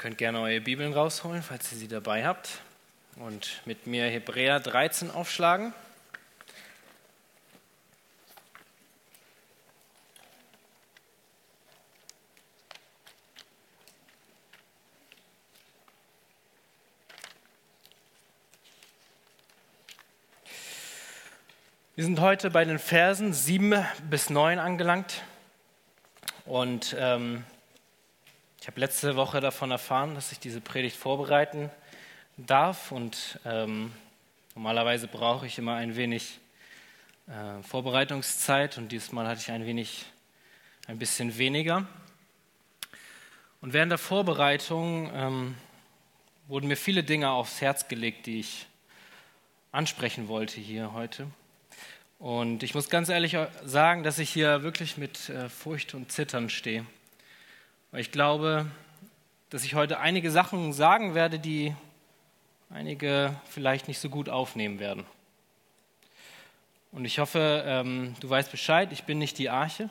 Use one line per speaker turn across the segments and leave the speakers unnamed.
könnt gerne eure Bibeln rausholen, falls ihr sie dabei habt. Und mit mir Hebräer 13 aufschlagen. Wir sind heute bei den Versen 7 bis 9 angelangt. Und ähm, ich habe letzte Woche davon erfahren, dass ich diese Predigt vorbereiten darf und ähm, normalerweise brauche ich immer ein wenig äh, Vorbereitungszeit und diesmal hatte ich ein wenig, ein bisschen weniger. Und während der Vorbereitung ähm, wurden mir viele Dinge aufs Herz gelegt, die ich ansprechen wollte hier heute. Und ich muss ganz ehrlich sagen, dass ich hier wirklich mit äh, Furcht und Zittern stehe. Weil ich glaube, dass ich heute einige Sachen sagen werde, die einige vielleicht nicht so gut aufnehmen werden. Und ich hoffe, ähm, du weißt Bescheid, ich bin nicht die Arche.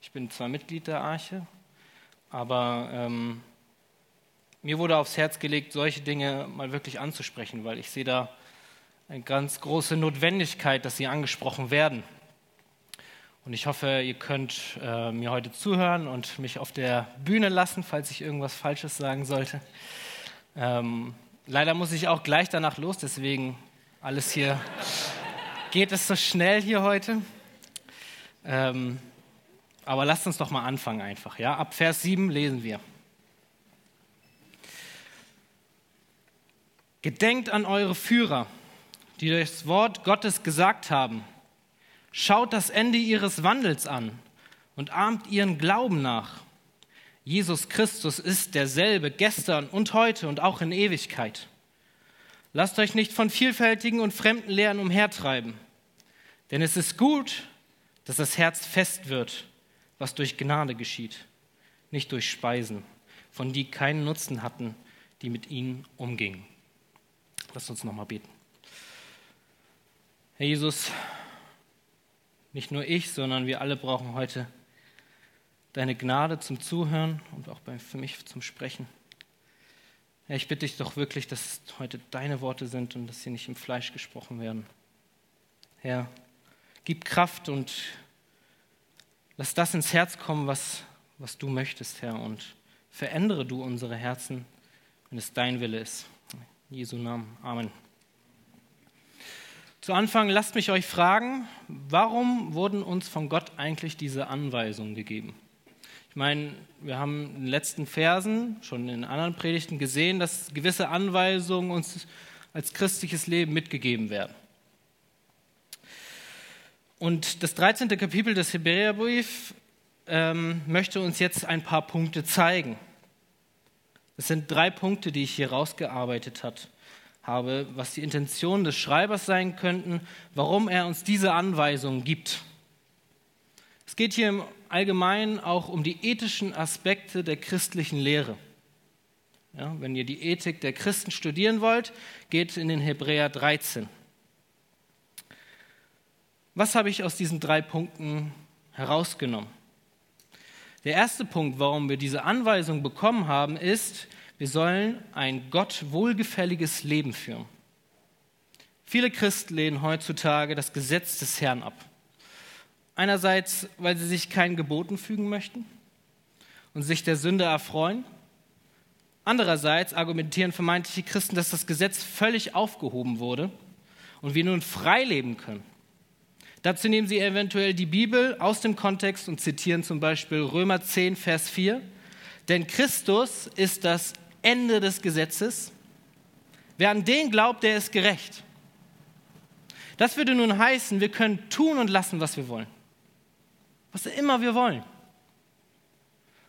Ich bin zwar Mitglied der Arche, aber ähm, mir wurde aufs Herz gelegt, solche Dinge mal wirklich anzusprechen, weil ich sehe da eine ganz große Notwendigkeit, dass sie angesprochen werden. Und ich hoffe, ihr könnt äh, mir heute zuhören und mich auf der Bühne lassen, falls ich irgendwas Falsches sagen sollte. Ähm, leider muss ich auch gleich danach los, deswegen alles hier geht es so schnell hier heute. Ähm, aber lasst uns doch mal anfangen einfach. Ja? Ab Vers 7 lesen wir. Gedenkt an eure Führer, die das Wort Gottes gesagt haben Schaut das Ende ihres Wandels an und ahmt ihren Glauben nach. Jesus Christus ist derselbe gestern und heute und auch in Ewigkeit. Lasst euch nicht von vielfältigen und fremden Lehren umhertreiben, denn es ist gut, dass das Herz fest wird, was durch Gnade geschieht, nicht durch Speisen, von die keinen Nutzen hatten, die mit ihnen umgingen. Lasst uns nochmal beten. Herr Jesus, nicht nur ich, sondern wir alle brauchen heute deine Gnade zum Zuhören und auch für mich zum Sprechen. Herr, ich bitte dich doch wirklich, dass heute deine Worte sind und dass sie nicht im Fleisch gesprochen werden. Herr, gib Kraft und lass das ins Herz kommen, was, was du möchtest, Herr, und verändere du unsere Herzen, wenn es dein Wille ist. In Jesu Namen. Amen. Zu Anfang lasst mich euch fragen, warum wurden uns von Gott eigentlich diese Anweisungen gegeben? Ich meine, wir haben in den letzten Versen, schon in anderen Predigten gesehen, dass gewisse Anweisungen uns als christliches Leben mitgegeben werden. Und das 13. Kapitel des Hebräerbriefs ähm, möchte uns jetzt ein paar Punkte zeigen. Es sind drei Punkte, die ich hier rausgearbeitet habe habe, was die Intentionen des Schreibers sein könnten, warum er uns diese Anweisungen gibt. Es geht hier im Allgemeinen auch um die ethischen Aspekte der christlichen Lehre. Ja, wenn ihr die Ethik der Christen studieren wollt, geht in den Hebräer 13. Was habe ich aus diesen drei Punkten herausgenommen? Der erste Punkt, warum wir diese Anweisung bekommen haben, ist, wir sollen ein Gott wohlgefälliges Leben führen. Viele Christen lehnen heutzutage das Gesetz des Herrn ab. Einerseits, weil sie sich keinen Geboten fügen möchten und sich der Sünde erfreuen. Andererseits argumentieren vermeintliche Christen, dass das Gesetz völlig aufgehoben wurde und wir nun frei leben können. Dazu nehmen sie eventuell die Bibel aus dem Kontext und zitieren zum Beispiel Römer 10, Vers 4. Denn Christus ist das Ende des Gesetzes. Wer an den glaubt, der ist gerecht. Das würde nun heißen, wir können tun und lassen, was wir wollen. Was immer wir wollen.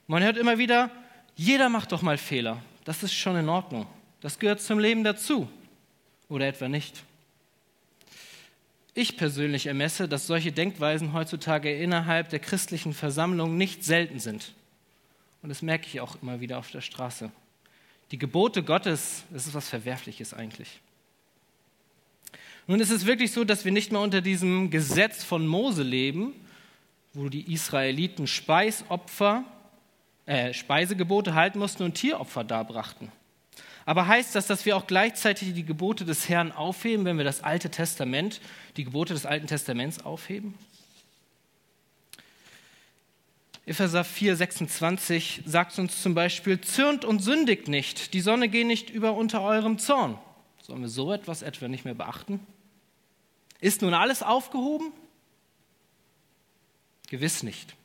Man hört immer wieder, jeder macht doch mal Fehler. Das ist schon in Ordnung. Das gehört zum Leben dazu. Oder etwa nicht. Ich persönlich ermesse, dass solche Denkweisen heutzutage innerhalb der christlichen Versammlung nicht selten sind. Und das merke ich auch immer wieder auf der Straße. Die Gebote Gottes, das ist was Verwerfliches eigentlich. Nun ist es wirklich so, dass wir nicht mehr unter diesem Gesetz von Mose leben, wo die Israeliten Speisopfer äh, Speisegebote halten mussten und Tieropfer darbrachten. Aber heißt das, dass wir auch gleichzeitig die Gebote des Herrn aufheben, wenn wir das Alte Testament, die Gebote des Alten Testaments aufheben? Epheser 4, 26 sagt uns zum Beispiel, zürnt und sündigt nicht, die Sonne geht nicht über unter eurem Zorn. Sollen wir so etwas etwa nicht mehr beachten? Ist nun alles aufgehoben? Gewiss nicht.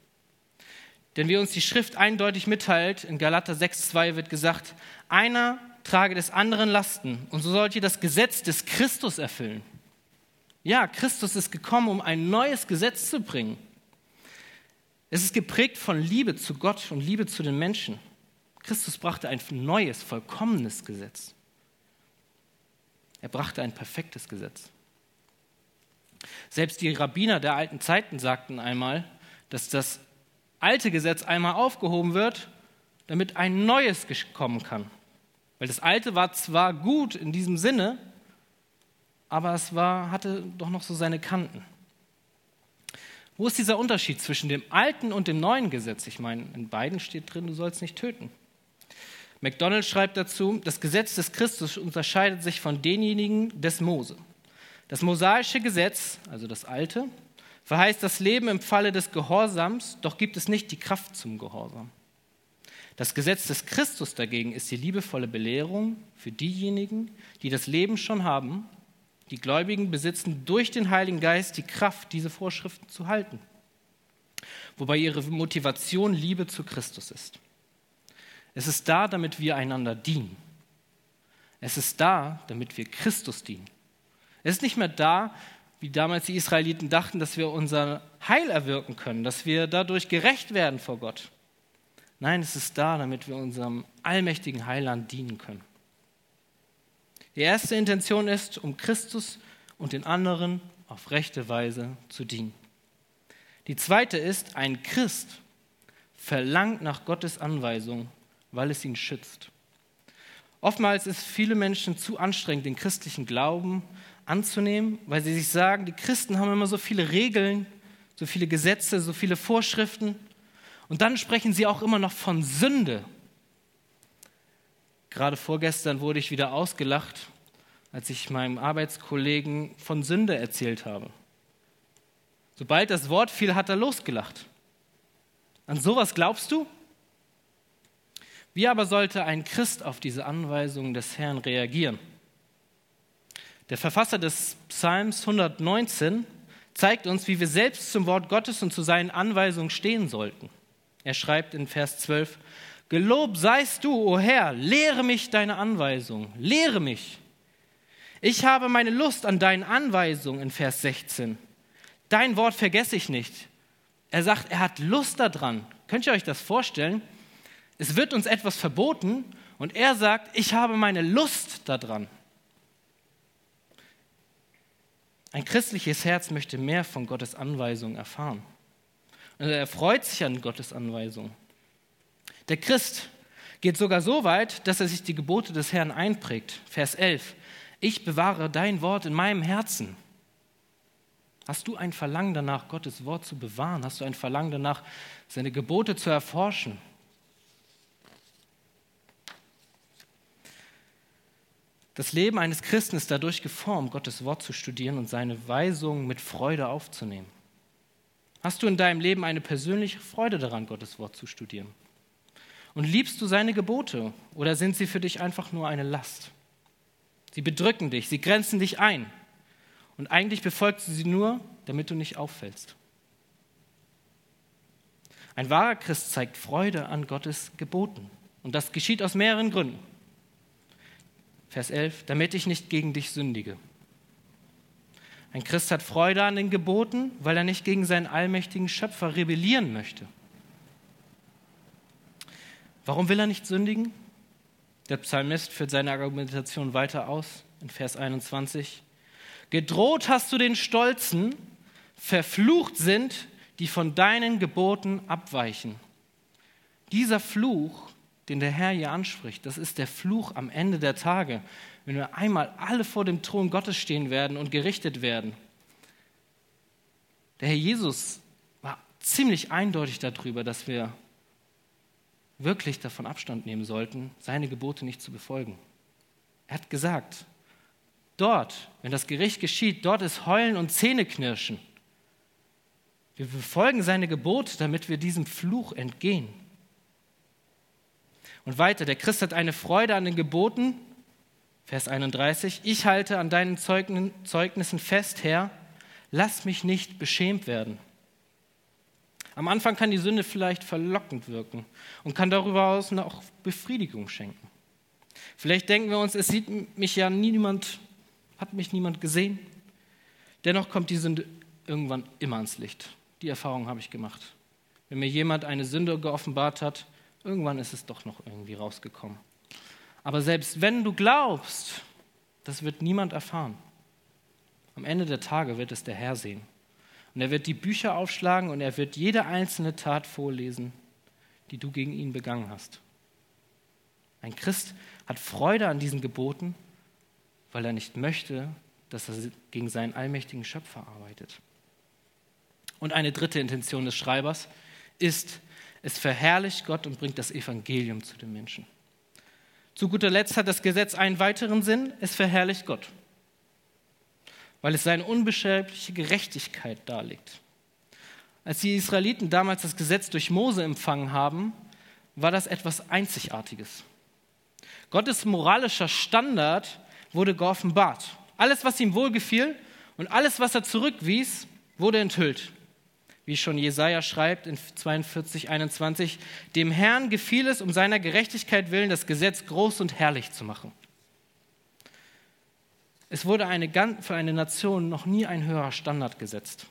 Denn wie uns die Schrift eindeutig mitteilt, in Galater 6,2 wird gesagt, einer trage des anderen Lasten und so sollt ihr das Gesetz des Christus erfüllen. Ja, Christus ist gekommen, um ein neues Gesetz zu bringen. Es ist geprägt von Liebe zu Gott und Liebe zu den Menschen. Christus brachte ein neues, vollkommenes Gesetz. Er brachte ein perfektes Gesetz. Selbst die Rabbiner der alten Zeiten sagten einmal, dass das alte Gesetz einmal aufgehoben wird, damit ein neues kommen kann. Weil das alte war zwar gut in diesem Sinne, aber es war, hatte doch noch so seine Kanten. Wo ist dieser Unterschied zwischen dem alten und dem neuen Gesetz? Ich meine, in beiden steht drin, du sollst nicht töten. McDonald schreibt dazu, das Gesetz des Christus unterscheidet sich von denjenigen des Mose. Das mosaische Gesetz, also das alte, verheißt das Leben im Falle des Gehorsams, doch gibt es nicht die Kraft zum Gehorsam. Das Gesetz des Christus dagegen ist die liebevolle Belehrung für diejenigen, die das Leben schon haben. Die Gläubigen besitzen durch den Heiligen Geist die Kraft, diese Vorschriften zu halten, wobei ihre Motivation Liebe zu Christus ist. Es ist da, damit wir einander dienen. Es ist da, damit wir Christus dienen. Es ist nicht mehr da, wie damals die Israeliten dachten, dass wir unser Heil erwirken können, dass wir dadurch gerecht werden vor Gott. Nein, es ist da, damit wir unserem allmächtigen Heiland dienen können. Die erste Intention ist, um Christus und den anderen auf rechte Weise zu dienen. Die zweite ist, ein Christ verlangt nach Gottes Anweisung, weil es ihn schützt. Oftmals ist viele Menschen zu anstrengend, den christlichen Glauben anzunehmen, weil sie sich sagen, die Christen haben immer so viele Regeln, so viele Gesetze, so viele Vorschriften. Und dann sprechen sie auch immer noch von Sünde. Gerade vorgestern wurde ich wieder ausgelacht, als ich meinem Arbeitskollegen von Sünde erzählt habe. Sobald das Wort fiel, hat er losgelacht. An sowas glaubst du? Wie aber sollte ein Christ auf diese Anweisungen des Herrn reagieren? Der Verfasser des Psalms 119 zeigt uns, wie wir selbst zum Wort Gottes und zu seinen Anweisungen stehen sollten. Er schreibt in Vers 12, Gelobt seist du, o Herr, lehre mich deine Anweisungen, lehre mich. Ich habe meine Lust an deinen Anweisungen in Vers 16. Dein Wort vergesse ich nicht. Er sagt, er hat Lust daran. Könnt ihr euch das vorstellen? Es wird uns etwas verboten und er sagt, ich habe meine Lust daran. Ein christliches Herz möchte mehr von Gottes Anweisungen erfahren. Und er freut sich an Gottes Anweisungen. Der Christ geht sogar so weit, dass er sich die Gebote des Herrn einprägt. Vers 11. Ich bewahre dein Wort in meinem Herzen. Hast du ein Verlangen danach, Gottes Wort zu bewahren? Hast du ein Verlangen danach, seine Gebote zu erforschen? Das Leben eines Christen ist dadurch geformt, Gottes Wort zu studieren und seine Weisungen mit Freude aufzunehmen. Hast du in deinem Leben eine persönliche Freude daran, Gottes Wort zu studieren? Und liebst du seine Gebote oder sind sie für dich einfach nur eine Last? Sie bedrücken dich, sie grenzen dich ein. Und eigentlich befolgst du sie nur, damit du nicht auffällst. Ein wahrer Christ zeigt Freude an Gottes Geboten. Und das geschieht aus mehreren Gründen. Vers 11, damit ich nicht gegen dich sündige. Ein Christ hat Freude an den Geboten, weil er nicht gegen seinen allmächtigen Schöpfer rebellieren möchte. Warum will er nicht sündigen? Der Psalmist führt seine Argumentation weiter aus in Vers 21. Gedroht hast du den Stolzen, verflucht sind, die von deinen Geboten abweichen. Dieser Fluch den der Herr hier anspricht. Das ist der Fluch am Ende der Tage, wenn wir einmal alle vor dem Thron Gottes stehen werden und gerichtet werden. Der Herr Jesus war ziemlich eindeutig darüber, dass wir wirklich davon Abstand nehmen sollten, seine Gebote nicht zu befolgen. Er hat gesagt, dort, wenn das Gericht geschieht, dort ist Heulen und Zähneknirschen. Wir befolgen seine Gebote, damit wir diesem Fluch entgehen. Und weiter, der Christ hat eine Freude an den Geboten. Vers 31, ich halte an deinen Zeugnissen fest, Herr, lass mich nicht beschämt werden. Am Anfang kann die Sünde vielleicht verlockend wirken und kann darüber aus auch Befriedigung schenken. Vielleicht denken wir uns, es sieht mich ja niemand, hat mich niemand gesehen. Dennoch kommt die Sünde irgendwann immer ans Licht. Die Erfahrung habe ich gemacht. Wenn mir jemand eine Sünde geoffenbart hat, irgendwann ist es doch noch irgendwie rausgekommen. Aber selbst wenn du glaubst, das wird niemand erfahren. Am Ende der Tage wird es der Herr sehen. Und er wird die Bücher aufschlagen und er wird jede einzelne Tat vorlesen, die du gegen ihn begangen hast. Ein Christ hat Freude an diesen Geboten, weil er nicht möchte, dass er gegen seinen allmächtigen Schöpfer arbeitet. Und eine dritte Intention des Schreibers ist, es verherrlicht Gott und bringt das Evangelium zu den Menschen. Zu guter Letzt hat das Gesetz einen weiteren Sinn, es verherrlicht Gott, weil es seine unbeschreibliche Gerechtigkeit darlegt. Als die Israeliten damals das Gesetz durch Mose empfangen haben, war das etwas Einzigartiges. Gottes moralischer Standard wurde geoffenbart. Alles, was ihm wohlgefiel und alles, was er zurückwies, wurde enthüllt wie schon Jesaja schreibt in 42, 21, dem Herrn gefiel es, um seiner Gerechtigkeit willen das Gesetz groß und herrlich zu machen. Es wurde eine, für eine Nation noch nie ein höherer Standard gesetzt.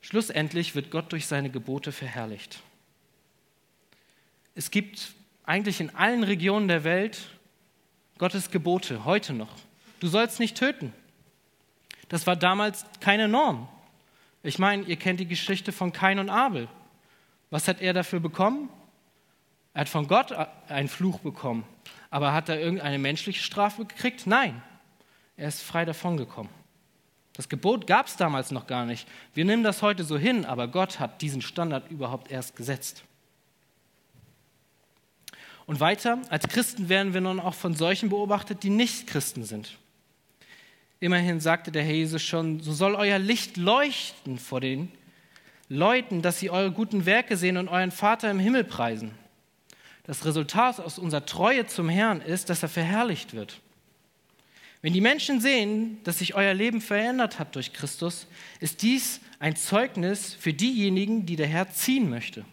Schlussendlich wird Gott durch seine Gebote verherrlicht. Es gibt eigentlich in allen Regionen der Welt Gottes Gebote, heute noch. Du sollst nicht töten. Das war damals keine Norm. Ich meine, ihr kennt die Geschichte von Kain und Abel. Was hat er dafür bekommen? Er hat von Gott einen Fluch bekommen. Aber hat er irgendeine menschliche Strafe gekriegt? Nein. Er ist frei davongekommen. Das Gebot gab es damals noch gar nicht. Wir nehmen das heute so hin, aber Gott hat diesen Standard überhaupt erst gesetzt. Und weiter, als Christen werden wir nun auch von solchen beobachtet, die nicht Christen sind. Immerhin sagte der Herr Jesus schon, so soll euer Licht leuchten vor den Leuten, dass sie eure guten Werke sehen und euren Vater im Himmel preisen. Das Resultat aus unserer Treue zum Herrn ist, dass er verherrlicht wird. Wenn die Menschen sehen, dass sich euer Leben verändert hat durch Christus, ist dies ein Zeugnis für diejenigen, die der Herr ziehen möchte.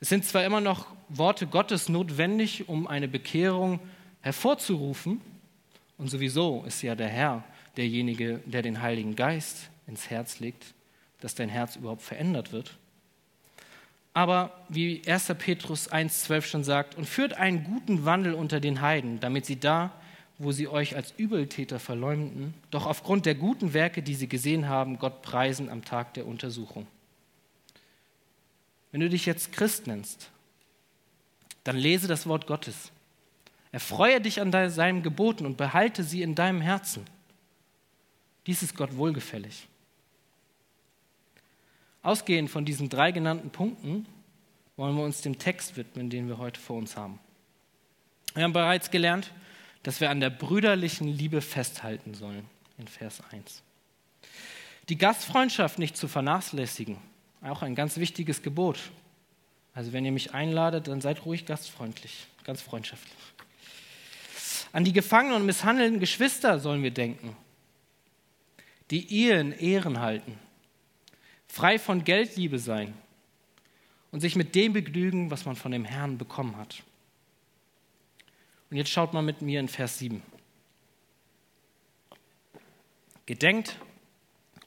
Es sind zwar immer noch Worte Gottes notwendig, um eine Bekehrung hervorzurufen, und sowieso ist ja der Herr derjenige, der den Heiligen Geist ins Herz legt, dass dein Herz überhaupt verändert wird. Aber wie 1. Petrus 1,12 schon sagt, und führt einen guten Wandel unter den Heiden, damit sie da, wo sie euch als Übeltäter verleumden, doch aufgrund der guten Werke, die sie gesehen haben, Gott preisen am Tag der Untersuchung. Wenn du dich jetzt Christ nennst, dann lese das Wort Gottes. Erfreue dich an seinen Geboten und behalte sie in deinem Herzen. Dies ist Gott wohlgefällig. Ausgehend von diesen drei genannten Punkten wollen wir uns dem Text widmen, den wir heute vor uns haben. Wir haben bereits gelernt, dass wir an der brüderlichen Liebe festhalten sollen, in Vers 1. Die Gastfreundschaft nicht zu vernachlässigen, auch ein ganz wichtiges Gebot. Also wenn ihr mich einladet, dann seid ruhig gastfreundlich, ganz freundschaftlich. An die gefangenen und misshandelten Geschwister sollen wir denken, die Ehen Ehren halten, frei von Geldliebe sein und sich mit dem begnügen, was man von dem Herrn bekommen hat. Und jetzt schaut mal mit mir in Vers 7. Gedenkt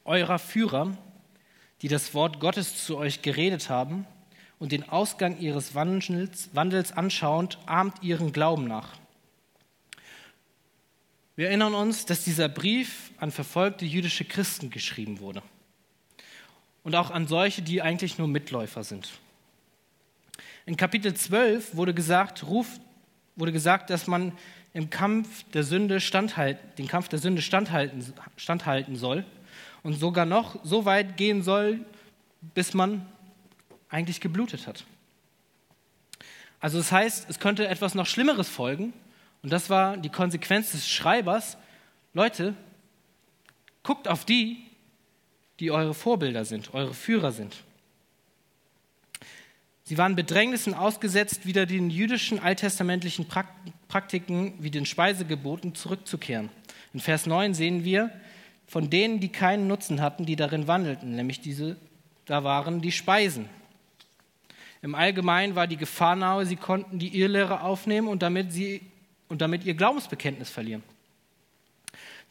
eurer Führer, die das Wort Gottes zu euch geredet haben und den Ausgang ihres Wandels, Wandels anschauend, ahmt ihren Glauben nach wir erinnern uns, dass dieser Brief an verfolgte jüdische Christen geschrieben wurde und auch an solche, die eigentlich nur Mitläufer sind. In Kapitel 12 wurde gesagt, Ruf, wurde gesagt dass man im Kampf der Sünde standhalten, den Kampf der Sünde standhalten, standhalten soll und sogar noch so weit gehen soll, bis man eigentlich geblutet hat. Also das heißt, es könnte etwas noch Schlimmeres folgen. Und das war die Konsequenz des Schreibers. Leute, guckt auf die, die eure Vorbilder sind, eure Führer sind. Sie waren Bedrängnissen ausgesetzt, wieder den jüdischen alttestamentlichen Praktiken wie den Speisegeboten zurückzukehren. In Vers 9 sehen wir, von denen, die keinen Nutzen hatten, die darin wandelten, nämlich diese, da waren die Speisen. Im Allgemeinen war die Gefahr nahe, sie konnten die Irrlehre aufnehmen und damit, sie, und damit ihr Glaubensbekenntnis verlieren.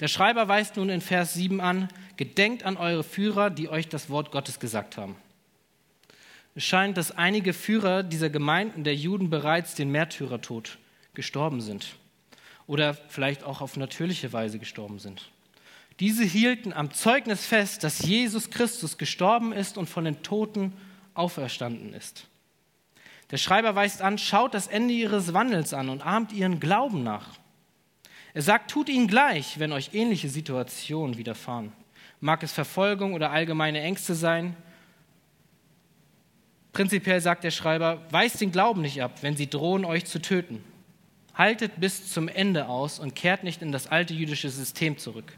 Der Schreiber weist nun in Vers 7 an, gedenkt an eure Führer, die euch das Wort Gottes gesagt haben. Es scheint, dass einige Führer dieser Gemeinden der Juden bereits den Märtyrertod gestorben sind oder vielleicht auch auf natürliche Weise gestorben sind. Diese hielten am Zeugnis fest, dass Jesus Christus gestorben ist und von den Toten auferstanden ist. Der Schreiber weist an, schaut das Ende ihres Wandels an und ahmt ihren Glauben nach. Er sagt, tut ihnen gleich, wenn euch ähnliche Situationen widerfahren. Mag es Verfolgung oder allgemeine Ängste sein, Prinzipiell sagt der Schreiber, weist den Glauben nicht ab, wenn sie drohen, euch zu töten. Haltet bis zum Ende aus und kehrt nicht in das alte jüdische System zurück.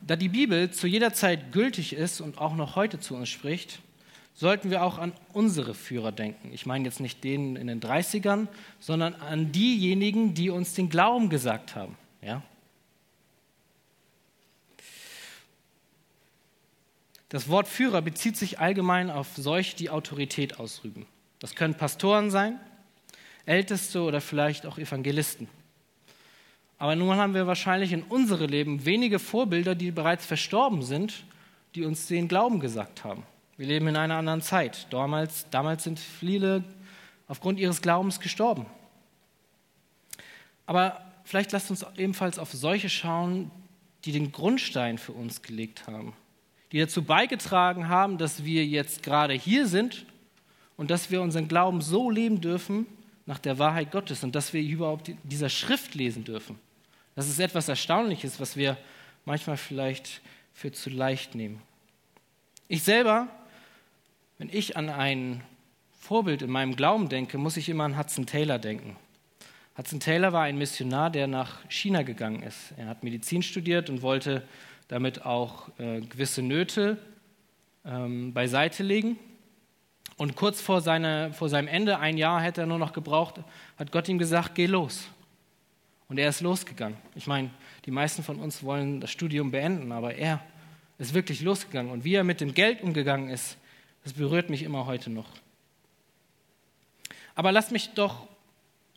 Da die Bibel zu jeder Zeit gültig ist und auch noch heute zu uns spricht, sollten wir auch an unsere Führer denken. Ich meine jetzt nicht denen in den 30ern, sondern an diejenigen, die uns den Glauben gesagt haben. Ja? Das Wort Führer bezieht sich allgemein auf solche, die Autorität ausüben. Das können Pastoren sein, Älteste oder vielleicht auch Evangelisten. Aber nun haben wir wahrscheinlich in unserem Leben wenige Vorbilder, die bereits verstorben sind, die uns den Glauben gesagt haben. Wir leben in einer anderen Zeit. Damals, damals sind viele aufgrund ihres Glaubens gestorben. Aber vielleicht lasst uns ebenfalls auf solche schauen, die den Grundstein für uns gelegt haben die dazu beigetragen haben, dass wir jetzt gerade hier sind und dass wir unseren Glauben so leben dürfen nach der Wahrheit Gottes und dass wir überhaupt dieser Schrift lesen dürfen. Das ist etwas Erstaunliches, was wir manchmal vielleicht für zu leicht nehmen. Ich selber, wenn ich an ein Vorbild in meinem Glauben denke, muss ich immer an Hudson Taylor denken. Hudson Taylor war ein Missionar, der nach China gegangen ist. Er hat Medizin studiert und wollte damit auch äh, gewisse Nöte ähm, beiseite legen. Und kurz vor, seine, vor seinem Ende, ein Jahr hätte er nur noch gebraucht, hat Gott ihm gesagt, geh los. Und er ist losgegangen. Ich meine, die meisten von uns wollen das Studium beenden, aber er ist wirklich losgegangen. Und wie er mit dem Geld umgegangen ist, das berührt mich immer heute noch. Aber lasst mich doch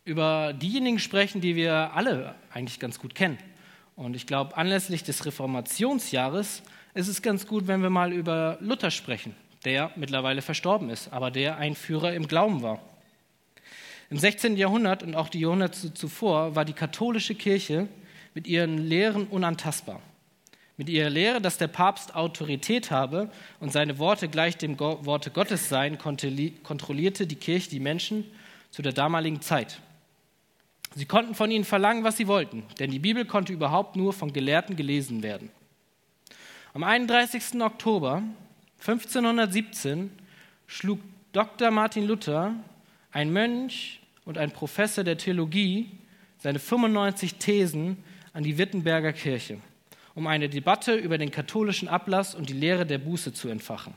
über diejenigen sprechen, die wir alle eigentlich ganz gut kennen. Und ich glaube, anlässlich des Reformationsjahres ist es ganz gut, wenn wir mal über Luther sprechen, der mittlerweile verstorben ist, aber der ein Führer im Glauben war. Im 16. Jahrhundert und auch die Jahrhunderte zuvor war die katholische Kirche mit ihren Lehren unantastbar. Mit ihrer Lehre, dass der Papst Autorität habe und seine Worte gleich dem Worte Gottes seien, kontrollierte die Kirche die Menschen zu der damaligen Zeit. Sie konnten von ihnen verlangen, was sie wollten, denn die Bibel konnte überhaupt nur von Gelehrten gelesen werden. Am 31. Oktober 1517 schlug Dr. Martin Luther, ein Mönch und ein Professor der Theologie, seine 95 Thesen an die Wittenberger Kirche, um eine Debatte über den katholischen Ablass und die Lehre der Buße zu entfachen.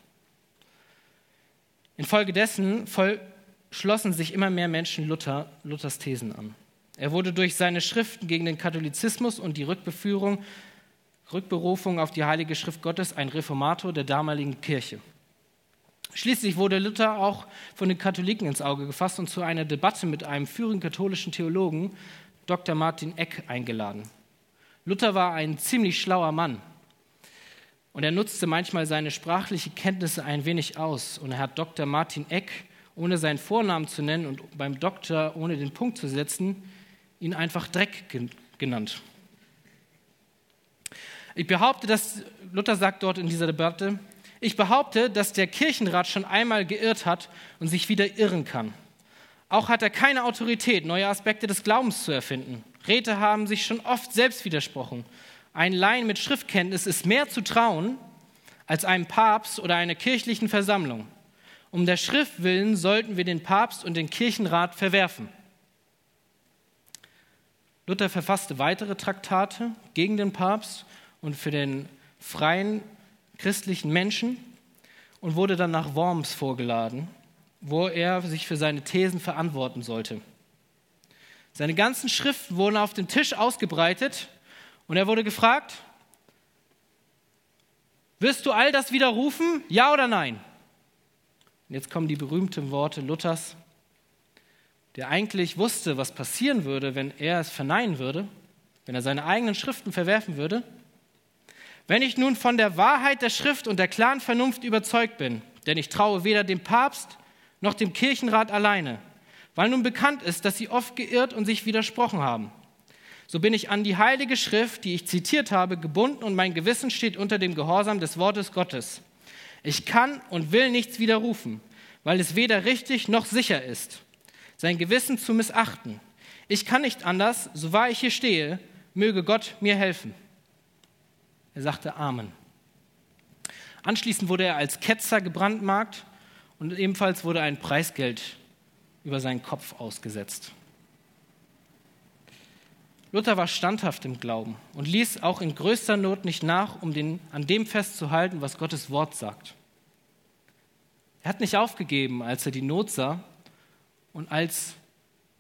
Infolgedessen schlossen sich immer mehr Menschen Luther, Luthers Thesen an. Er wurde durch seine Schriften gegen den Katholizismus und die Rückbeführung, Rückberufung auf die Heilige Schrift Gottes ein Reformator der damaligen Kirche. Schließlich wurde Luther auch von den Katholiken ins Auge gefasst und zu einer Debatte mit einem führenden katholischen Theologen, Dr. Martin Eck, eingeladen. Luther war ein ziemlich schlauer Mann und er nutzte manchmal seine sprachliche Kenntnisse ein wenig aus und er hat Dr. Martin Eck, ohne seinen Vornamen zu nennen und beim Doktor ohne den Punkt zu setzen, ihn einfach Dreck genannt. Ich behaupte, dass Luther sagt dort in dieser Debatte, ich behaupte, dass der Kirchenrat schon einmal geirrt hat und sich wieder irren kann. Auch hat er keine Autorität, neue Aspekte des Glaubens zu erfinden. Räte haben sich schon oft selbst widersprochen. Ein Laien mit Schriftkenntnis ist mehr zu trauen als einem Papst oder einer kirchlichen Versammlung. Um der Schrift willen sollten wir den Papst und den Kirchenrat verwerfen. Luther verfasste weitere Traktate gegen den Papst und für den freien christlichen Menschen und wurde dann nach Worms vorgeladen, wo er sich für seine Thesen verantworten sollte. Seine ganzen Schriften wurden auf dem Tisch ausgebreitet und er wurde gefragt, wirst du all das widerrufen, ja oder nein? Und jetzt kommen die berühmten Worte Luthers, der eigentlich wusste, was passieren würde, wenn er es verneinen würde, wenn er seine eigenen Schriften verwerfen würde. Wenn ich nun von der Wahrheit der Schrift und der klaren Vernunft überzeugt bin, denn ich traue weder dem Papst noch dem Kirchenrat alleine, weil nun bekannt ist, dass sie oft geirrt und sich widersprochen haben. So bin ich an die heilige Schrift, die ich zitiert habe, gebunden und mein Gewissen steht unter dem Gehorsam des Wortes Gottes. Ich kann und will nichts widerrufen, weil es weder richtig noch sicher ist, sein Gewissen zu missachten. Ich kann nicht anders, so wahr ich hier stehe, möge Gott mir helfen. Er sagte Amen. Anschließend wurde er als Ketzer gebrandmarkt und ebenfalls wurde ein Preisgeld über seinen Kopf ausgesetzt. Luther war standhaft im Glauben und ließ auch in größter Not nicht nach, um den, an dem festzuhalten, was Gottes Wort sagt. Er hat nicht aufgegeben, als er die Not sah und als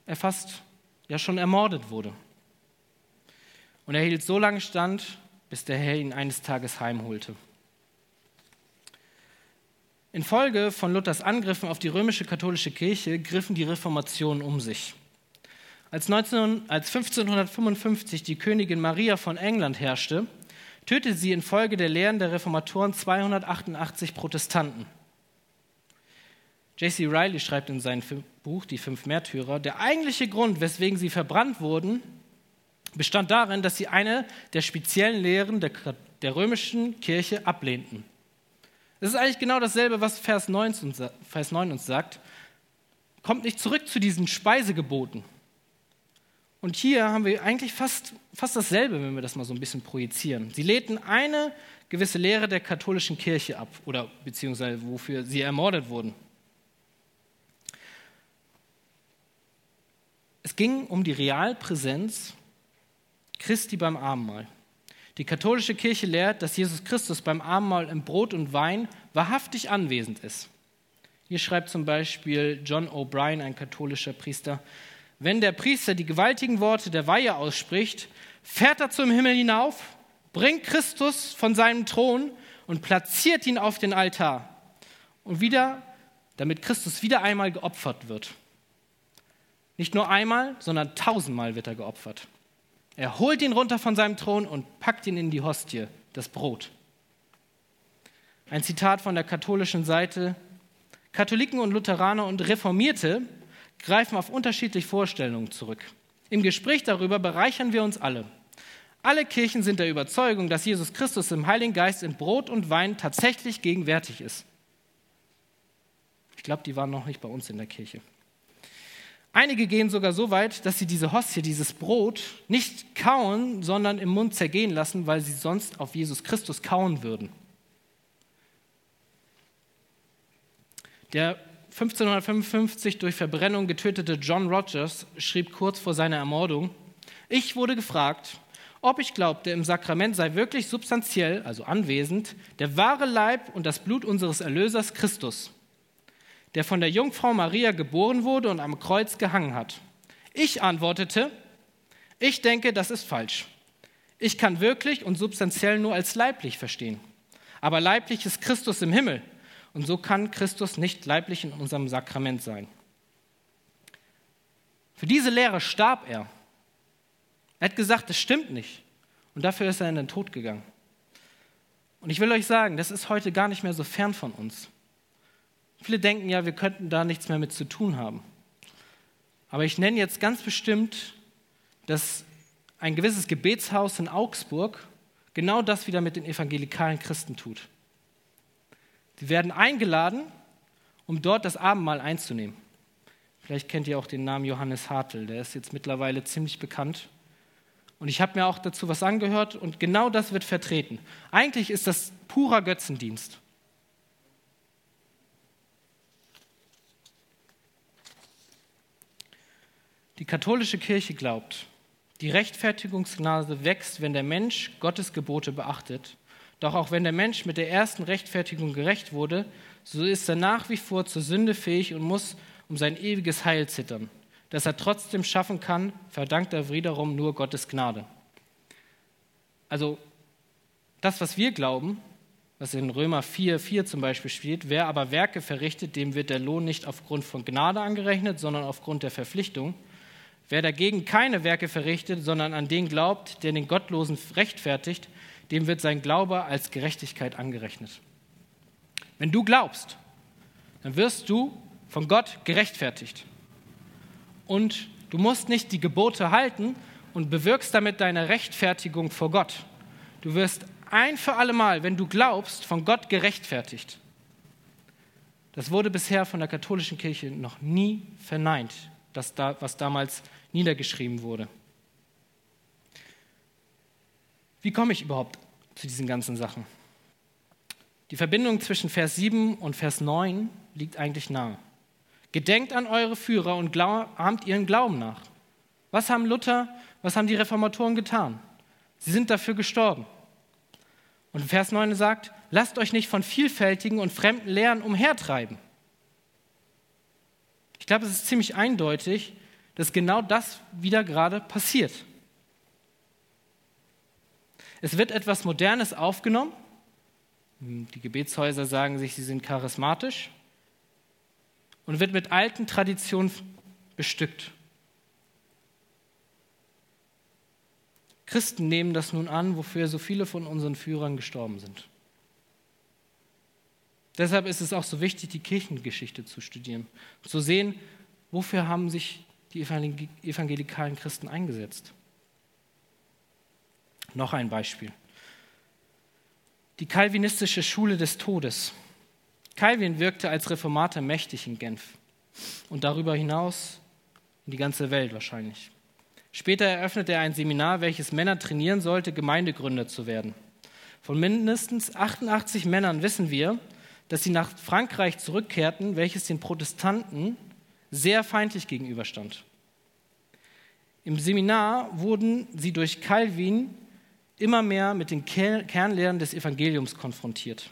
er fast ja schon ermordet wurde. Und er hielt so lange stand, bis der Herr ihn eines Tages heimholte. Infolge von Luthers Angriffen auf die römische katholische Kirche griffen die Reformationen um sich. Als, 19, als 1555 die Königin Maria von England herrschte, tötete sie infolge der Lehren der Reformatoren 288 Protestanten. J.C. Riley schreibt in seinem Buch Die fünf Märtyrer, der eigentliche Grund, weswegen sie verbrannt wurden, bestand darin, dass sie eine der speziellen Lehren der, der römischen Kirche ablehnten. Es ist eigentlich genau dasselbe, was Vers 9, Vers 9 uns sagt. Kommt nicht zurück zu diesen Speisegeboten. Und hier haben wir eigentlich fast, fast dasselbe, wenn wir das mal so ein bisschen projizieren. Sie lehnten eine gewisse Lehre der katholischen Kirche ab, oder beziehungsweise wofür sie ermordet wurden. Es ging um die Realpräsenz Christi beim Abendmahl. Die katholische Kirche lehrt, dass Jesus Christus beim Abendmahl im Brot und Wein wahrhaftig anwesend ist. Hier schreibt zum Beispiel John O'Brien, ein katholischer Priester, wenn der Priester die gewaltigen Worte der Weihe ausspricht, fährt er zum Himmel hinauf, bringt Christus von seinem Thron und platziert ihn auf den Altar. Und wieder, damit Christus wieder einmal geopfert wird. Nicht nur einmal, sondern tausendmal wird er geopfert. Er holt ihn runter von seinem Thron und packt ihn in die Hostie, das Brot. Ein Zitat von der katholischen Seite. Katholiken und Lutheraner und Reformierte greifen auf unterschiedliche Vorstellungen zurück. Im Gespräch darüber bereichern wir uns alle. Alle Kirchen sind der Überzeugung, dass Jesus Christus im Heiligen Geist in Brot und Wein tatsächlich gegenwärtig ist. Ich glaube, die waren noch nicht bei uns in der Kirche. Einige gehen sogar so weit, dass sie diese Hostie, dieses Brot, nicht kauen, sondern im Mund zergehen lassen, weil sie sonst auf Jesus Christus kauen würden. Der 1555 durch Verbrennung getötete John Rogers schrieb kurz vor seiner Ermordung, ich wurde gefragt, ob ich glaubte, im Sakrament sei wirklich substanziell, also anwesend, der wahre Leib und das Blut unseres Erlösers Christus der von der Jungfrau Maria geboren wurde und am Kreuz gehangen hat. Ich antwortete, ich denke, das ist falsch. Ich kann wirklich und substanziell nur als leiblich verstehen. Aber leiblich ist Christus im Himmel und so kann Christus nicht leiblich in unserem Sakrament sein. Für diese Lehre starb er. Er hat gesagt, das stimmt nicht. Und dafür ist er in den Tod gegangen. Und ich will euch sagen, das ist heute gar nicht mehr so fern von uns. Viele denken ja, wir könnten da nichts mehr mit zu tun haben. Aber ich nenne jetzt ganz bestimmt, dass ein gewisses Gebetshaus in Augsburg genau das wieder mit den evangelikalen Christen tut. Sie werden eingeladen, um dort das Abendmahl einzunehmen. Vielleicht kennt ihr auch den Namen Johannes Hartl, der ist jetzt mittlerweile ziemlich bekannt. Und ich habe mir auch dazu was angehört und genau das wird vertreten. Eigentlich ist das purer Götzendienst. Die katholische Kirche glaubt, die Rechtfertigungsgnade wächst, wenn der Mensch Gottes Gebote beachtet. Doch auch wenn der Mensch mit der ersten Rechtfertigung gerecht wurde, so ist er nach wie vor zur Sünde fähig und muss um sein ewiges Heil zittern das er trotzdem schaffen kann, verdankt er wiederum nur Gottes Gnade. Also das, was wir glauben, was in Römer 4, 4 zum Beispiel steht, wer aber Werke verrichtet, dem wird der Lohn nicht aufgrund von Gnade angerechnet, sondern aufgrund der Verpflichtung. Wer dagegen keine Werke verrichtet, sondern an den glaubt, der den Gottlosen rechtfertigt, dem wird sein Glaube als Gerechtigkeit angerechnet. Wenn du glaubst, dann wirst du von Gott gerechtfertigt und du musst nicht die Gebote halten und bewirkst damit deine Rechtfertigung vor Gott. Du wirst ein für alle Mal, wenn du glaubst, von Gott gerechtfertigt. Das wurde bisher von der katholischen Kirche noch nie verneint, das da, was damals niedergeschrieben wurde. Wie komme ich überhaupt zu diesen ganzen Sachen? Die Verbindung zwischen Vers 7 und Vers 9 liegt eigentlich nahe. Gedenkt an eure Führer und ahmt ihren Glauben nach. Was haben Luther, was haben die Reformatoren getan? Sie sind dafür gestorben. Und Vers 9 sagt, lasst euch nicht von vielfältigen und fremden Lehren umhertreiben. Ich glaube, es ist ziemlich eindeutig, dass genau das wieder gerade passiert. Es wird etwas Modernes aufgenommen. Die Gebetshäuser sagen sich, sie sind charismatisch und wird mit alten Traditionen bestückt. Christen nehmen das nun an, wofür so viele von unseren Führern gestorben sind. Deshalb ist es auch so wichtig, die Kirchengeschichte zu studieren, zu sehen, wofür haben sich die evangelikalen Christen eingesetzt. Noch ein Beispiel. Die kalvinistische Schule des Todes Calvin wirkte als Reformator mächtig in Genf und darüber hinaus in die ganze Welt wahrscheinlich. Später eröffnete er ein Seminar, welches Männer trainieren sollte, Gemeindegründer zu werden. Von mindestens 88 Männern wissen wir, dass sie nach Frankreich zurückkehrten, welches den Protestanten sehr feindlich gegenüberstand. Im Seminar wurden sie durch Calvin immer mehr mit den Kernlehren des Evangeliums konfrontiert.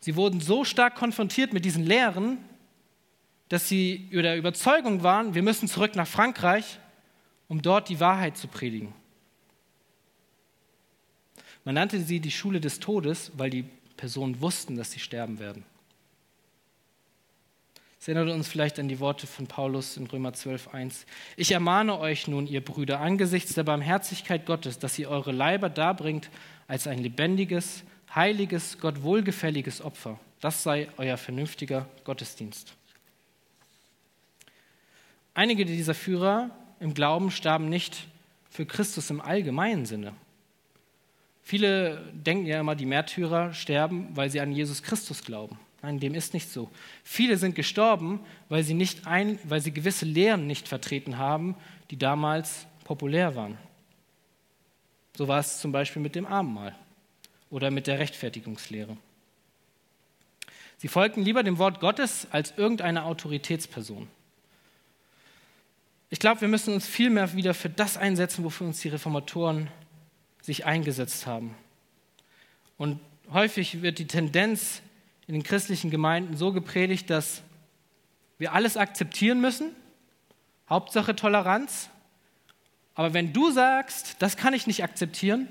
Sie wurden so stark konfrontiert mit diesen Lehren, dass sie der Überzeugung waren, wir müssen zurück nach Frankreich, um dort die Wahrheit zu predigen. Man nannte sie die Schule des Todes, weil die Personen wussten, dass sie sterben werden. Es erinnert uns vielleicht an die Worte von Paulus in Römer 12.1. Ich ermahne euch nun, ihr Brüder, angesichts der Barmherzigkeit Gottes, dass ihr eure Leiber darbringt als ein lebendiges, heiliges, Gott wohlgefälliges Opfer. Das sei euer vernünftiger Gottesdienst. Einige dieser Führer im Glauben starben nicht für Christus im allgemeinen Sinne. Viele denken ja immer, die Märtyrer sterben, weil sie an Jesus Christus glauben. Nein, dem ist nicht so. Viele sind gestorben, weil sie, nicht ein, weil sie gewisse Lehren nicht vertreten haben, die damals populär waren. So war es zum Beispiel mit dem Abendmahl oder mit der Rechtfertigungslehre. Sie folgten lieber dem Wort Gottes als irgendeine Autoritätsperson. Ich glaube, wir müssen uns viel mehr wieder für das einsetzen, wofür uns die Reformatoren sich eingesetzt haben. Und häufig wird die Tendenz in den christlichen Gemeinden so gepredigt, dass wir alles akzeptieren müssen, Hauptsache Toleranz. Aber wenn du sagst, das kann ich nicht akzeptieren,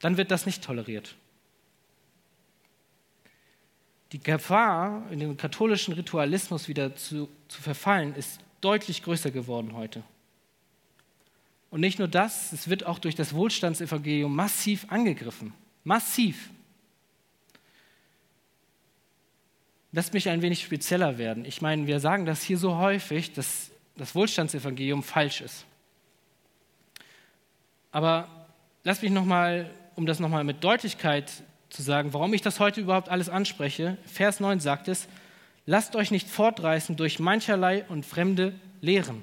dann wird das nicht toleriert. Die Gefahr, in den katholischen Ritualismus wieder zu, zu verfallen, ist deutlich größer geworden heute. Und nicht nur das, es wird auch durch das Wohlstandsevangelium massiv angegriffen. Massiv. Lasst mich ein wenig spezieller werden. Ich meine, wir sagen das hier so häufig, dass das Wohlstandsevangelium falsch ist. Aber lasst mich nochmal um das nochmal mit Deutlichkeit zu sagen, warum ich das heute überhaupt alles anspreche, Vers 9 sagt es, lasst euch nicht fortreißen durch mancherlei und fremde Lehren.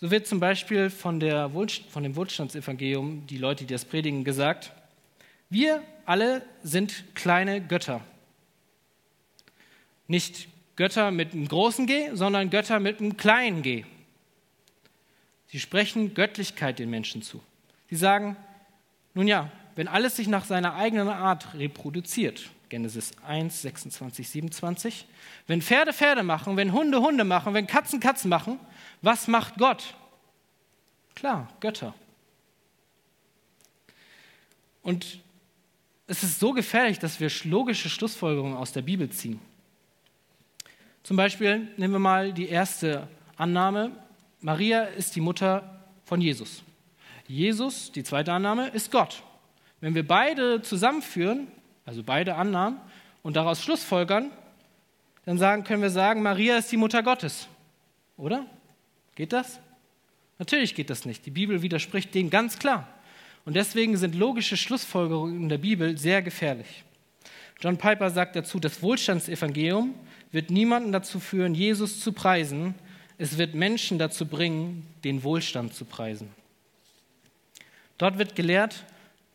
So wird zum Beispiel von, der von dem Wohlstandsevangelium, die Leute, die das predigen, gesagt, wir alle sind kleine Götter. Nicht Götter mit einem großen G, sondern Götter mit einem kleinen G. Sie sprechen Göttlichkeit den Menschen zu. Sie sagen, nun ja, wenn alles sich nach seiner eigenen Art reproduziert, Genesis 1, 26, 27, wenn Pferde Pferde machen, wenn Hunde Hunde machen, wenn Katzen Katzen machen, was macht Gott? Klar, Götter. Und es ist so gefährlich, dass wir logische Schlussfolgerungen aus der Bibel ziehen. Zum Beispiel nehmen wir mal die erste Annahme. Maria ist die Mutter von Jesus. Jesus, die zweite Annahme, ist Gott. Wenn wir beide zusammenführen, also beide Annahmen, und daraus Schlussfolgern, dann sagen, können wir sagen, Maria ist die Mutter Gottes. Oder? Geht das? Natürlich geht das nicht. Die Bibel widerspricht dem ganz klar. Und deswegen sind logische Schlussfolgerungen in der Bibel sehr gefährlich. John Piper sagt dazu, das Wohlstandsevangelium wird niemanden dazu führen, Jesus zu preisen. Es wird Menschen dazu bringen, den Wohlstand zu preisen. Dort wird gelehrt,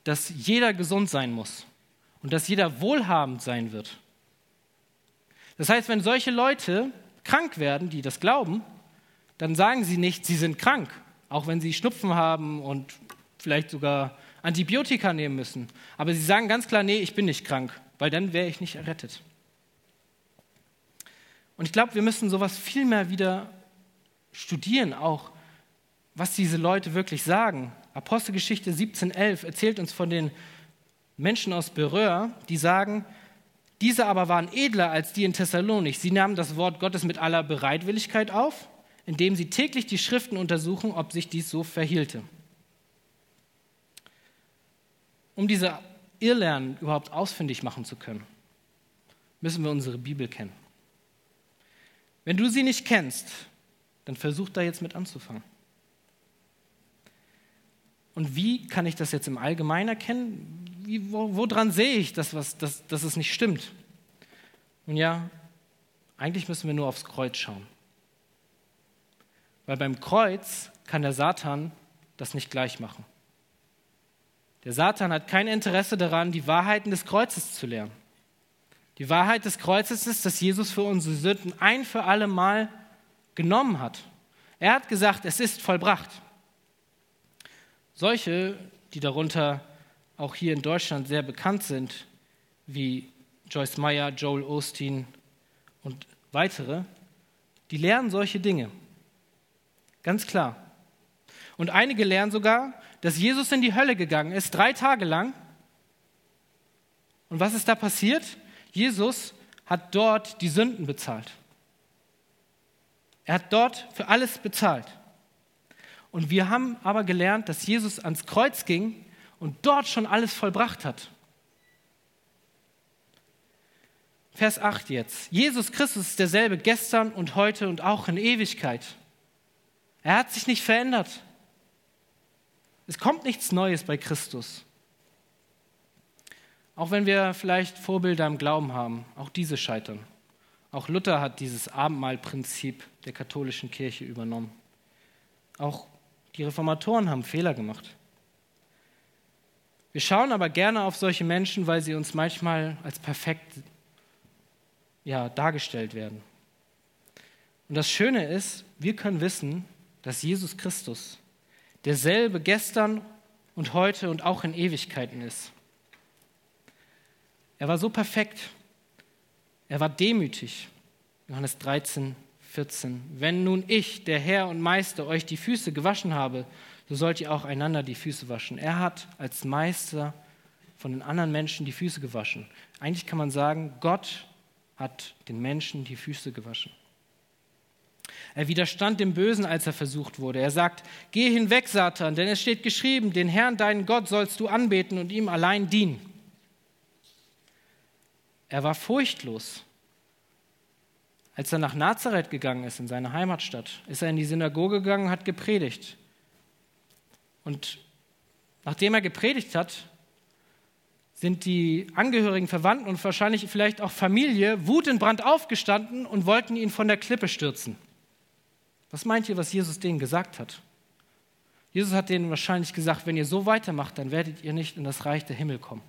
dass jeder gesund sein muss und dass jeder wohlhabend sein wird. Das heißt, wenn solche Leute krank werden, die das glauben, dann sagen sie nicht, sie sind krank, auch wenn sie Schnupfen haben und vielleicht sogar Antibiotika nehmen müssen. Aber sie sagen ganz klar, nee, ich bin nicht krank, weil dann wäre ich nicht errettet. Und ich glaube, wir müssen sowas viel mehr wieder studieren, auch was diese Leute wirklich sagen. Apostelgeschichte 17.11 erzählt uns von den Menschen aus Beröa, die sagen, diese aber waren edler als die in Thessalonik. Sie nahmen das Wort Gottes mit aller Bereitwilligkeit auf indem sie täglich die Schriften untersuchen, ob sich dies so verhielte. Um diese Irrlernen überhaupt ausfindig machen zu können, müssen wir unsere Bibel kennen. Wenn du sie nicht kennst, dann versuch da jetzt mit anzufangen. Und wie kann ich das jetzt im Allgemeinen erkennen? Wie, wo, woran sehe ich, dass, was, dass, dass es nicht stimmt? Nun ja, eigentlich müssen wir nur aufs Kreuz schauen. Weil beim Kreuz kann der Satan das nicht gleich machen. Der Satan hat kein Interesse daran, die Wahrheiten des Kreuzes zu lernen. Die Wahrheit des Kreuzes ist, dass Jesus für unsere Sünden ein für alle Mal genommen hat. Er hat gesagt, es ist vollbracht. Solche, die darunter auch hier in Deutschland sehr bekannt sind, wie Joyce Meyer, Joel Osteen und weitere, die lernen solche Dinge. Ganz klar. Und einige lernen sogar, dass Jesus in die Hölle gegangen ist, drei Tage lang. Und was ist da passiert? Jesus hat dort die Sünden bezahlt. Er hat dort für alles bezahlt. Und wir haben aber gelernt, dass Jesus ans Kreuz ging und dort schon alles vollbracht hat. Vers 8 jetzt. Jesus Christus ist derselbe gestern und heute und auch in Ewigkeit. Er hat sich nicht verändert. Es kommt nichts Neues bei Christus. Auch wenn wir vielleicht Vorbilder im Glauben haben, auch diese scheitern. Auch Luther hat dieses Abendmahlprinzip der katholischen Kirche übernommen. Auch die Reformatoren haben Fehler gemacht. Wir schauen aber gerne auf solche Menschen, weil sie uns manchmal als perfekt ja, dargestellt werden. Und das Schöne ist, wir können wissen, dass Jesus Christus derselbe gestern und heute und auch in Ewigkeiten ist. Er war so perfekt. Er war demütig. Johannes 13, 14. Wenn nun ich, der Herr und Meister, euch die Füße gewaschen habe, so sollt ihr auch einander die Füße waschen. Er hat als Meister von den anderen Menschen die Füße gewaschen. Eigentlich kann man sagen, Gott hat den Menschen die Füße gewaschen. Er widerstand dem Bösen, als er versucht wurde. Er sagt, geh hinweg, Satan, denn es steht geschrieben, den Herrn, deinen Gott, sollst du anbeten und ihm allein dienen. Er war furchtlos. Als er nach Nazareth gegangen ist, in seine Heimatstadt, ist er in die Synagoge gegangen und hat gepredigt. Und nachdem er gepredigt hat, sind die Angehörigen, Verwandten und wahrscheinlich vielleicht auch Familie wutentbrannt aufgestanden und wollten ihn von der Klippe stürzen. Was meint ihr, was Jesus denen gesagt hat? Jesus hat denen wahrscheinlich gesagt, wenn ihr so weitermacht, dann werdet ihr nicht in das Reich der Himmel kommen.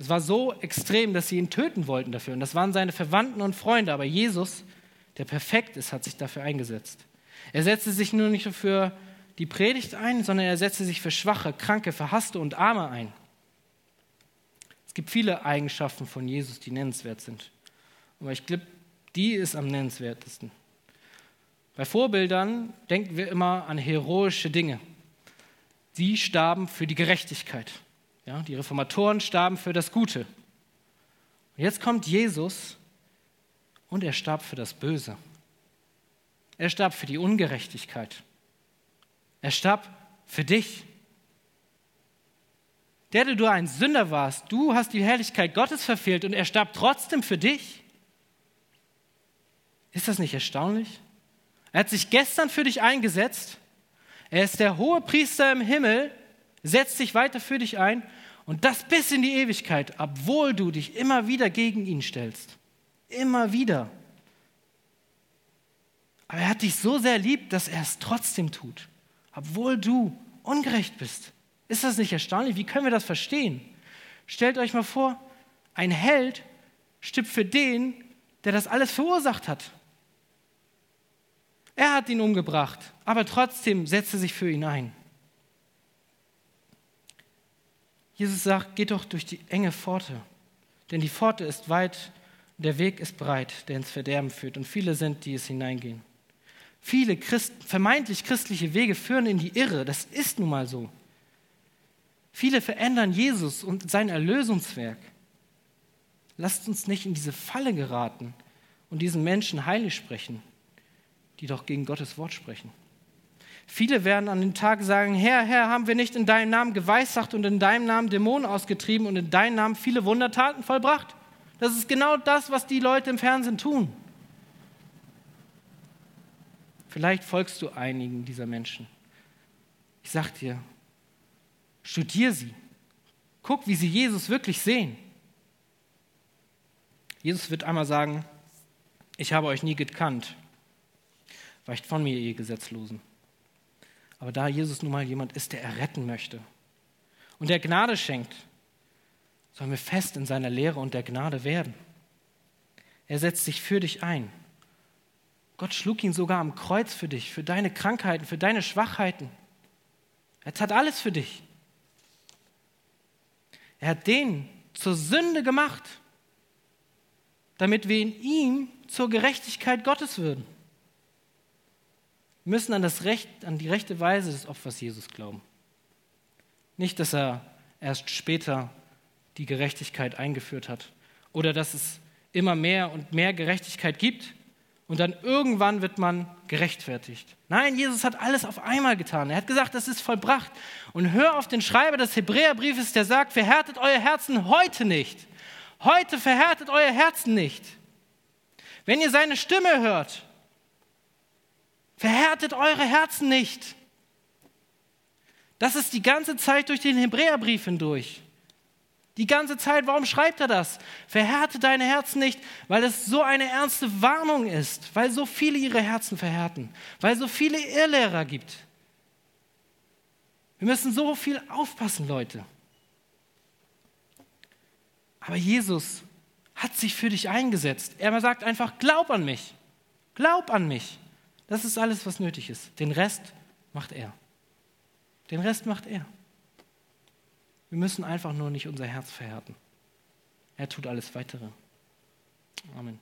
Es war so extrem, dass sie ihn töten wollten dafür. Und das waren seine Verwandten und Freunde. Aber Jesus, der perfekt ist, hat sich dafür eingesetzt. Er setzte sich nur nicht für die Predigt ein, sondern er setzte sich für Schwache, Kranke, Verhasste und Arme ein. Es gibt viele Eigenschaften von Jesus, die nennenswert sind. Aber ich glaube, die ist am nennenswertesten. Bei Vorbildern denken wir immer an heroische Dinge. Sie starben für die Gerechtigkeit. Ja, die Reformatoren starben für das Gute. Und jetzt kommt Jesus und er starb für das Böse. Er starb für die Ungerechtigkeit. Er starb für dich. Der, der du ein Sünder warst, du hast die Herrlichkeit Gottes verfehlt und er starb trotzdem für dich. Ist das nicht erstaunlich? Er hat sich gestern für dich eingesetzt. Er ist der hohe Priester im Himmel, setzt sich weiter für dich ein und das bis in die Ewigkeit, obwohl du dich immer wieder gegen ihn stellst. Immer wieder. Aber er hat dich so sehr lieb, dass er es trotzdem tut, obwohl du ungerecht bist. Ist das nicht erstaunlich? Wie können wir das verstehen? Stellt euch mal vor, ein Held stirbt für den, der das alles verursacht hat. Er hat ihn umgebracht, aber trotzdem setzt sich für ihn ein. Jesus sagt, geht doch durch die enge Pforte, denn die Pforte ist weit, der Weg ist breit, der ins Verderben führt, und viele sind, die es hineingehen. Viele Christ, vermeintlich christliche Wege führen in die Irre, das ist nun mal so. Viele verändern Jesus und sein Erlösungswerk. Lasst uns nicht in diese Falle geraten und diesen Menschen heilig sprechen, die doch gegen Gottes Wort sprechen. Viele werden an den Tag sagen, Herr, Herr, haben wir nicht in deinem Namen geweissagt und in deinem Namen Dämonen ausgetrieben und in deinem Namen viele Wundertaten vollbracht? Das ist genau das, was die Leute im Fernsehen tun. Vielleicht folgst du einigen dieser Menschen. Ich sag dir, studier sie. Guck, wie sie Jesus wirklich sehen. Jesus wird einmal sagen, ich habe euch nie gekannt. Weicht von mir, ihr Gesetzlosen. Aber da Jesus nun mal jemand ist, der erretten möchte und der Gnade schenkt, sollen wir fest in seiner Lehre und der Gnade werden. Er setzt sich für dich ein. Gott schlug ihn sogar am Kreuz für dich, für deine Krankheiten, für deine Schwachheiten. Er tat alles für dich. Er hat den zur Sünde gemacht, damit wir in ihm zur Gerechtigkeit Gottes würden. Müssen an, das Recht, an die rechte Weise des Opfers Jesus glauben. Nicht, dass er erst später die Gerechtigkeit eingeführt hat oder dass es immer mehr und mehr Gerechtigkeit gibt und dann irgendwann wird man gerechtfertigt. Nein, Jesus hat alles auf einmal getan. Er hat gesagt, das ist vollbracht. Und hör auf den Schreiber des Hebräerbriefes, der sagt, verhärtet euer Herzen heute nicht. Heute verhärtet euer Herzen nicht. Wenn ihr seine Stimme hört, Verhärtet eure Herzen nicht. Das ist die ganze Zeit durch den Hebräerbrief hindurch. Die ganze Zeit, warum schreibt er das? Verhärte deine Herzen nicht, weil es so eine ernste Warnung ist, weil so viele ihre Herzen verhärten, weil so viele Irrlehrer gibt. Wir müssen so viel aufpassen, Leute. Aber Jesus hat sich für dich eingesetzt. Er sagt einfach, glaub an mich. Glaub an mich. Das ist alles, was nötig ist. Den Rest macht er. Den Rest macht er. Wir müssen einfach nur nicht unser Herz verhärten. Er tut alles Weitere. Amen.